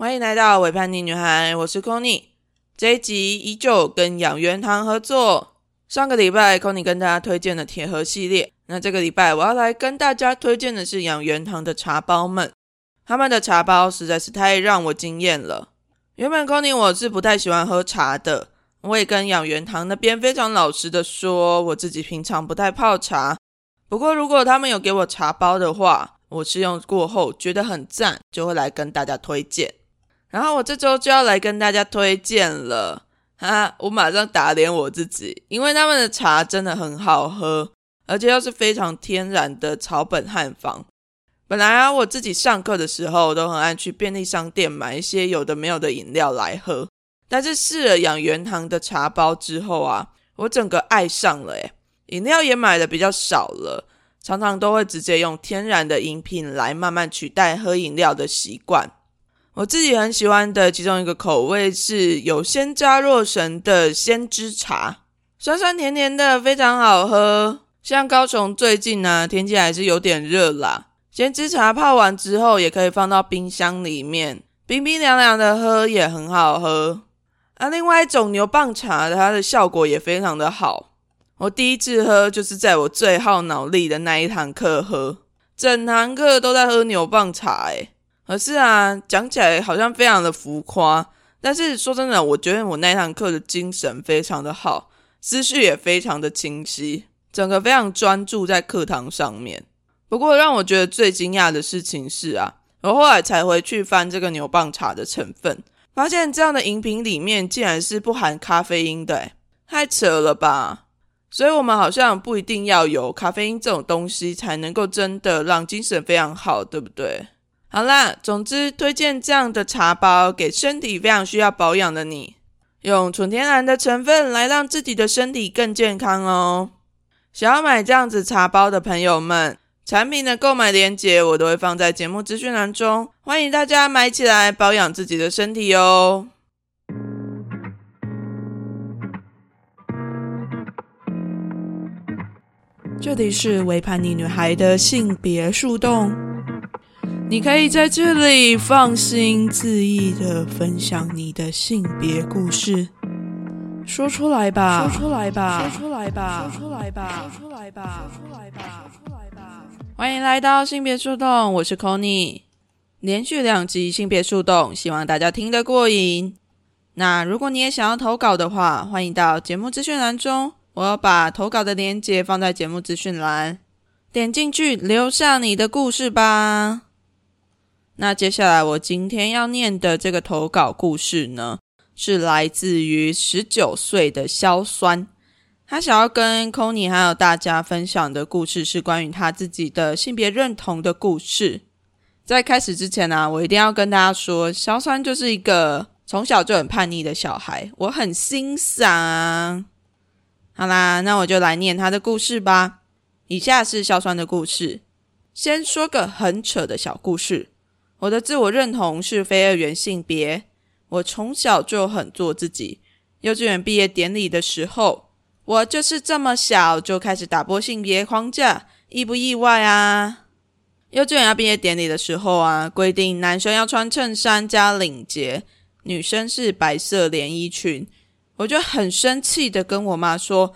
欢迎来到伪叛逆女孩，我是 Conny。这一集依旧跟养元堂合作。上个礼拜 Conny 跟大家推荐了铁盒系列，那这个礼拜我要来跟大家推荐的是养元堂的茶包们。他们的茶包实在是太让我惊艳了。原本 Conny 我是不太喜欢喝茶的，我也跟养元堂那边非常老实的说，我自己平常不太泡茶。不过如果他们有给我茶包的话，我试用过后觉得很赞，就会来跟大家推荐。然后我这周就要来跟大家推荐了，哈，我马上打脸我自己，因为他们的茶真的很好喝，而且又是非常天然的草本汉方。本来啊，我自己上课的时候都很爱去便利商店买一些有的没有的饮料来喝，但是试了养元堂的茶包之后啊，我整个爱上了，诶饮料也买的比较少了，常常都会直接用天然的饮品来慢慢取代喝饮料的习惯。我自己很喜欢的其中一个口味是有鲜榨洛神的鲜汁茶，酸酸甜甜的，非常好喝。像高雄最近呢，天气还是有点热啦，鲜汁茶泡完之后也可以放到冰箱里面，冰冰凉凉的喝也很好喝。啊，另外一种牛蒡茶，它的效果也非常的好。我第一次喝就是在我最耗脑力的那一堂课喝，整堂课都在喝牛蒡茶，诶可是啊，讲起来好像非常的浮夸，但是说真的，我觉得我那堂课的精神非常的好，思绪也非常的清晰，整个非常专注在课堂上面。不过让我觉得最惊讶的事情是啊，我后来才回去翻这个牛蒡茶的成分，发现这样的饮品里面竟然是不含咖啡因的，太扯了吧！所以我们好像不一定要有咖啡因这种东西才能够真的让精神非常好，对不对？好啦，总之推荐这样的茶包给身体非常需要保养的你，用纯天然的成分来让自己的身体更健康哦。想要买这样子茶包的朋友们，产品的购买链接我都会放在节目资讯栏中，欢迎大家买起来保养自己的身体哦。这里是维叛逆女孩的性别树洞。你可以在这里放心恣意的分享你的性别故事，说出来吧，说出来吧，说出来吧，说出来吧，说出来吧，说出来吧，说出来吧。欢迎来到性别树洞，我是 Conny。连续两集性别树洞，希望大家听得过瘾。那如果你也想要投稿的话，欢迎到节目资讯栏中，我要把投稿的链接放在节目资讯栏，点进去留下你的故事吧。那接下来我今天要念的这个投稿故事呢，是来自于十九岁的硝酸。他想要跟 c o n y 还有大家分享的故事是关于他自己的性别认同的故事。在开始之前呢，我一定要跟大家说，硝酸就是一个从小就很叛逆的小孩，我很欣赏。好啦，那我就来念他的故事吧。以下是硝酸的故事。先说个很扯的小故事。我的自我认同是非二元性别。我从小就很做自己。幼稚园毕业典礼的时候，我就是这么小就开始打破性别框架，意不意外啊？幼稚园要毕业典礼的时候啊，规定男生要穿衬衫加领结，女生是白色连衣裙。我就很生气的跟我妈说：“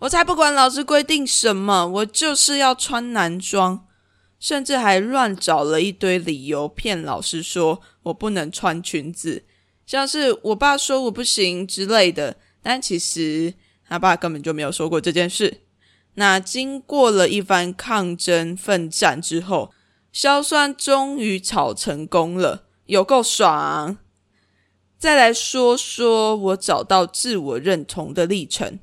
我才不管老师规定什么，我就是要穿男装。”甚至还乱找了一堆理由骗老师说我不能穿裙子，像是我爸说我不行之类的。但其实他爸根本就没有说过这件事。那经过了一番抗争奋战之后，硝酸终于炒成功了，有够爽！再来说说我找到自我认同的历程。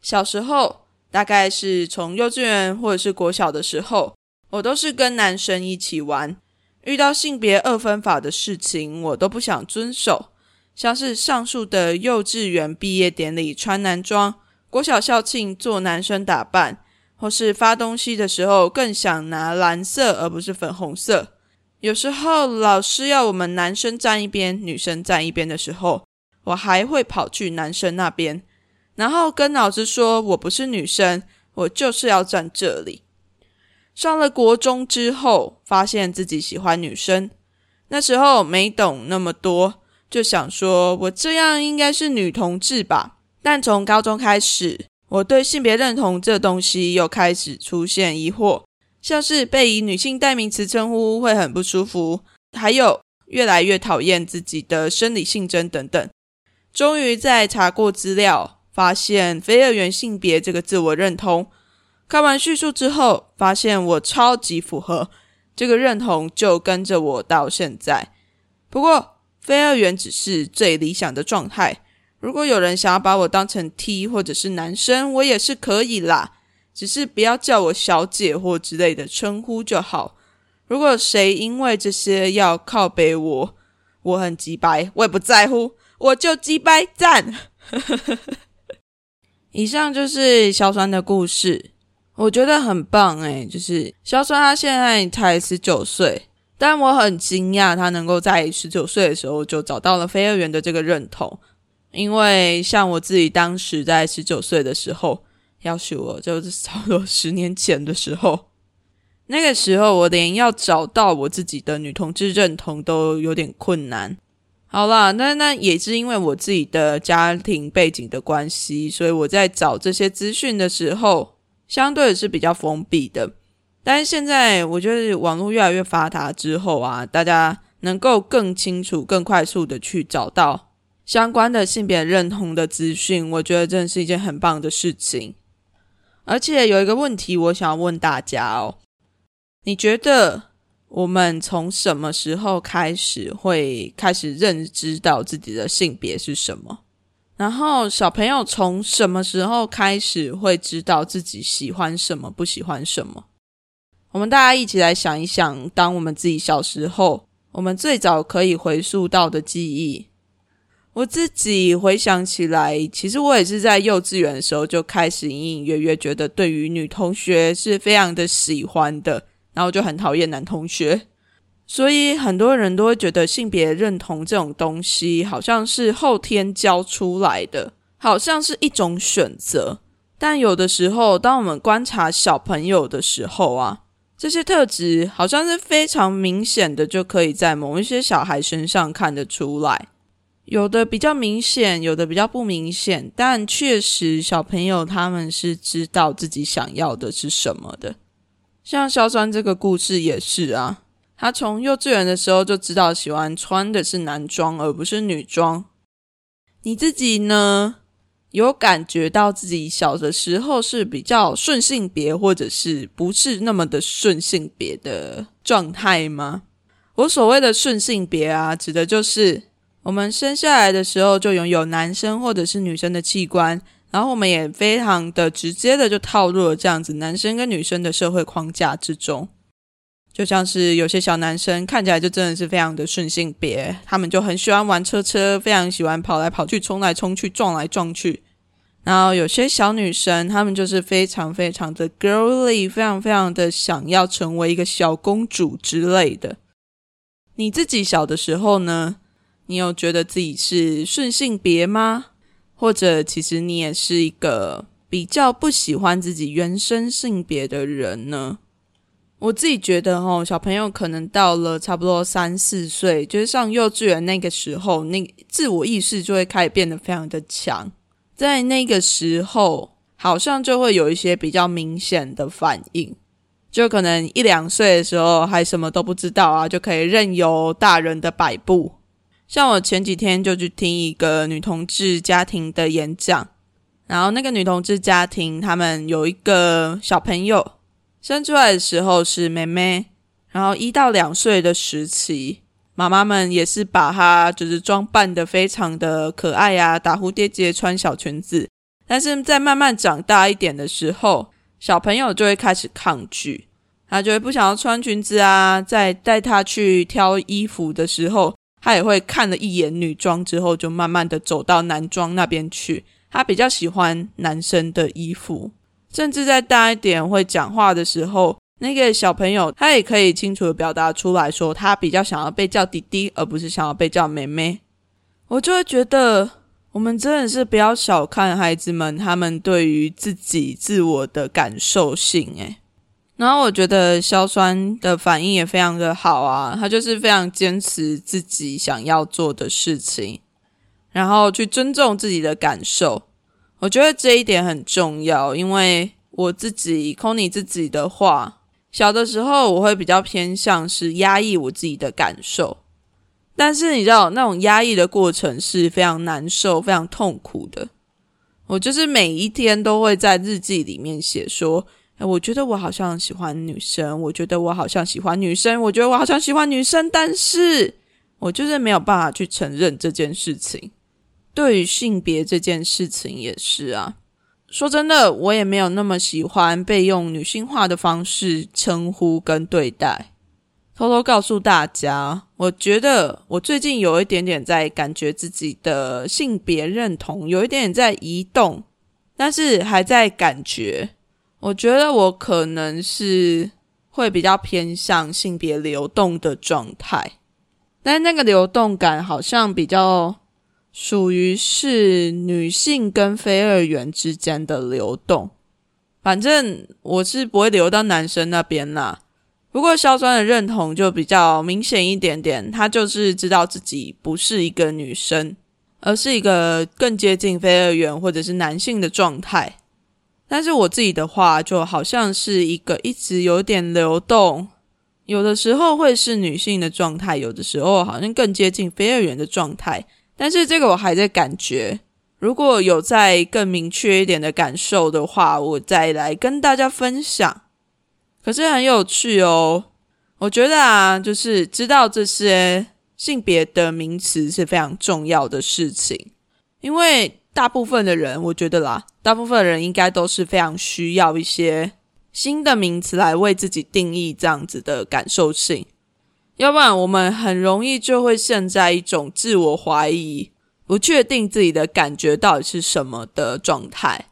小时候，大概是从幼稚园或者是国小的时候。我都是跟男生一起玩，遇到性别二分法的事情，我都不想遵守。像是上述的幼稚园毕业典礼穿男装，国小校庆做男生打扮，或是发东西的时候更想拿蓝色而不是粉红色。有时候老师要我们男生站一边，女生站一边的时候，我还会跑去男生那边，然后跟老师说我不是女生，我就是要站这里。上了国中之后，发现自己喜欢女生，那时候没懂那么多，就想说我这样应该是女同志吧。但从高中开始，我对性别认同这东西又开始出现疑惑，像是被以女性代名词称呼会很不舒服，还有越来越讨厌自己的生理性征等等。终于在查过资料，发现非二元性别这个自我认同。看完叙述之后，发现我超级符合这个认同，就跟着我到现在。不过，非二元只是最理想的状态。如果有人想要把我当成 T 或者是男生，我也是可以啦，只是不要叫我小姐或之类的称呼就好。如果谁因为这些要靠背我，我很鸡白，我也不在乎。我就击败赞。以上就是硝酸的故事，我觉得很棒诶，就是小酸他现在才十九岁，但我很惊讶他能够在十九岁的时候就找到了飞二元的这个认同。因为像我自己当时在十九岁的时候，要是我就是差不多十年前的时候，那个时候我连要找到我自己的女同志认同都有点困难。好啦，那那也是因为我自己的家庭背景的关系，所以我在找这些资讯的时候，相对是比较封闭的。但是现在我觉得网络越来越发达之后啊，大家能够更清楚、更快速的去找到相关的性别认同的资讯，我觉得真的是一件很棒的事情。而且有一个问题，我想要问大家哦，你觉得？我们从什么时候开始会开始认知到自己的性别是什么？然后小朋友从什么时候开始会知道自己喜欢什么、不喜欢什么？我们大家一起来想一想，当我们自己小时候，我们最早可以回溯到的记忆。我自己回想起来，其实我也是在幼稚园的时候就开始隐隐约约觉得，对于女同学是非常的喜欢的。然后就很讨厌男同学，所以很多人都会觉得性别认同这种东西好像是后天教出来的，好像是一种选择。但有的时候，当我们观察小朋友的时候啊，这些特质好像是非常明显的，就可以在某一些小孩身上看得出来。有的比较明显，有的比较不明显，但确实小朋友他们是知道自己想要的是什么的。像肖酸这个故事也是啊，他从幼稚园的时候就知道喜欢穿的是男装而不是女装。你自己呢，有感觉到自己小的时候是比较顺性别，或者是不是那么的顺性别的状态吗？我所谓的顺性别啊，指的就是我们生下来的时候就拥有男生或者是女生的器官。然后我们也非常的直接的就套入了这样子男生跟女生的社会框架之中，就像是有些小男生看起来就真的是非常的顺性别，他们就很喜欢玩车车，非常喜欢跑来跑去、冲来冲去、撞来撞去。然后有些小女生，她们就是非常非常的 girly，非常非常的想要成为一个小公主之类的。你自己小的时候呢，你有觉得自己是顺性别吗？或者，其实你也是一个比较不喜欢自己原生性别的人呢？我自己觉得，哦，小朋友可能到了差不多三四岁，就是上幼稚园那个时候，那自我意识就会开始变得非常的强。在那个时候，好像就会有一些比较明显的反应，就可能一两岁的时候还什么都不知道啊，就可以任由大人的摆布。像我前几天就去听一个女同志家庭的演讲，然后那个女同志家庭，他们有一个小朋友生出来的时候是妹妹，然后一到两岁的时期，妈妈们也是把她就是装扮的非常的可爱呀，打蝴蝶结，穿小裙子。但是在慢慢长大一点的时候，小朋友就会开始抗拒，他就会不想要穿裙子啊，在带他去挑衣服的时候。他也会看了一眼女装之后，就慢慢的走到男装那边去。他比较喜欢男生的衣服，甚至在大一点会讲话的时候，那个小朋友他也可以清楚的表达出来说，他比较想要被叫弟弟，而不是想要被叫妹妹。我就会觉得，我们真的是不要小看孩子们，他们对于自己自我的感受性，诶。然后我觉得硝酸的反应也非常的好啊，他就是非常坚持自己想要做的事情，然后去尊重自己的感受。我觉得这一点很重要，因为我自己 c o n y 自己的话，小的时候我会比较偏向是压抑我自己的感受，但是你知道那种压抑的过程是非常难受、非常痛苦的。我就是每一天都会在日记里面写说。我觉得我好像喜欢女生，我觉得我好像喜欢女生，我觉得我好像喜欢女生，但是我就是没有办法去承认这件事情。对于性别这件事情也是啊，说真的，我也没有那么喜欢被用女性化的方式称呼跟对待。偷偷告诉大家，我觉得我最近有一点点在感觉自己的性别认同有一点点在移动，但是还在感觉。我觉得我可能是会比较偏向性别流动的状态，但那个流动感好像比较属于是女性跟非二元之间的流动。反正我是不会流到男生那边啦。不过硝酸的认同就比较明显一点点，他就是知道自己不是一个女生，而是一个更接近非二元或者是男性的状态。但是我自己的话，就好像是一个一直有点流动，有的时候会是女性的状态，有的时候好像更接近非二元的状态。但是这个我还在感觉，如果有再更明确一点的感受的话，我再来跟大家分享。可是很有趣哦，我觉得啊，就是知道这些性别的名词是非常重要的事情，因为。大部分的人，我觉得啦，大部分人应该都是非常需要一些新的名词来为自己定义这样子的感受性，要不然我们很容易就会陷在一种自我怀疑、不确定自己的感觉到底是什么的状态。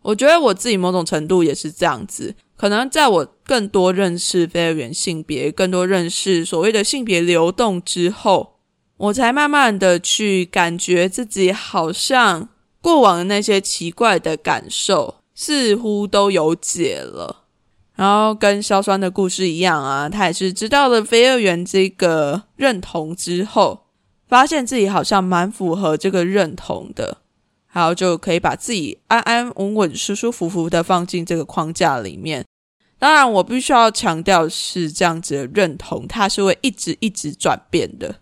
我觉得我自己某种程度也是这样子，可能在我更多认识非二元性别、更多认识所谓的性别流动之后，我才慢慢的去感觉自己好像。过往的那些奇怪的感受似乎都有解了，然后跟硝酸的故事一样啊，他也是知道了非二元这个认同之后，发现自己好像蛮符合这个认同的，然后就可以把自己安安稳稳、舒舒服服的放进这个框架里面。当然，我必须要强调是这样子的认同，它是会一直一直转变的，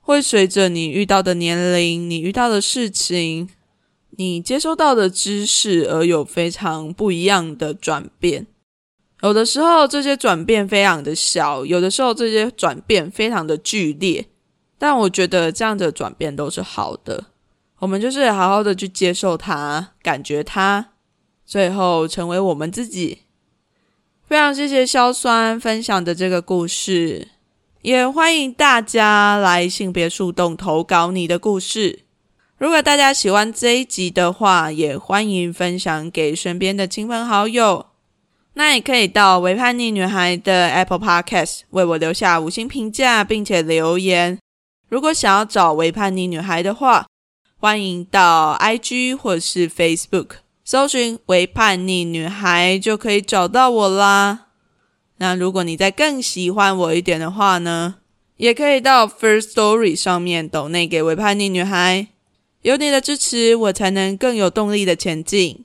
会随着你遇到的年龄、你遇到的事情。你接收到的知识而有非常不一样的转变，有的时候这些转变非常的小，有的时候这些转变非常的剧烈，但我觉得这样的转变都是好的。我们就是好好的去接受它，感觉它，最后成为我们自己。非常谢谢硝酸分享的这个故事，也欢迎大家来性别树洞投稿你的故事。如果大家喜欢这一集的话，也欢迎分享给身边的亲朋好友。那也可以到维叛逆女孩的 Apple Podcast 为我留下五星评价，并且留言。如果想要找维叛逆女孩的话，欢迎到 IG 或是 Facebook 搜寻“维叛逆女孩”就可以找到我啦。那如果你再更喜欢我一点的话呢，也可以到 First Story 上面抖内给维叛逆女孩。有你的支持，我才能更有动力的前进。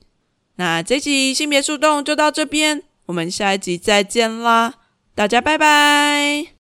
那这集性别树洞就到这边，我们下一集再见啦，大家拜拜。